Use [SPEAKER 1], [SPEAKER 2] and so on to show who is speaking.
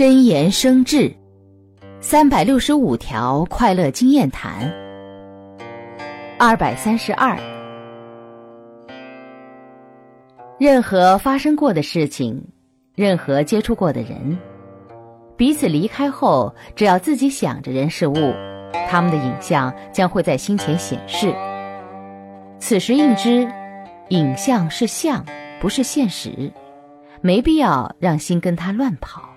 [SPEAKER 1] 真言生智三百六十五条快乐经验谈二百三十二。任何发生过的事情任何接触过的人彼此离开后只要自己想着人事物他们的影像将会在心前显示。此时应知影像是像不是现实没必要让心跟他乱跑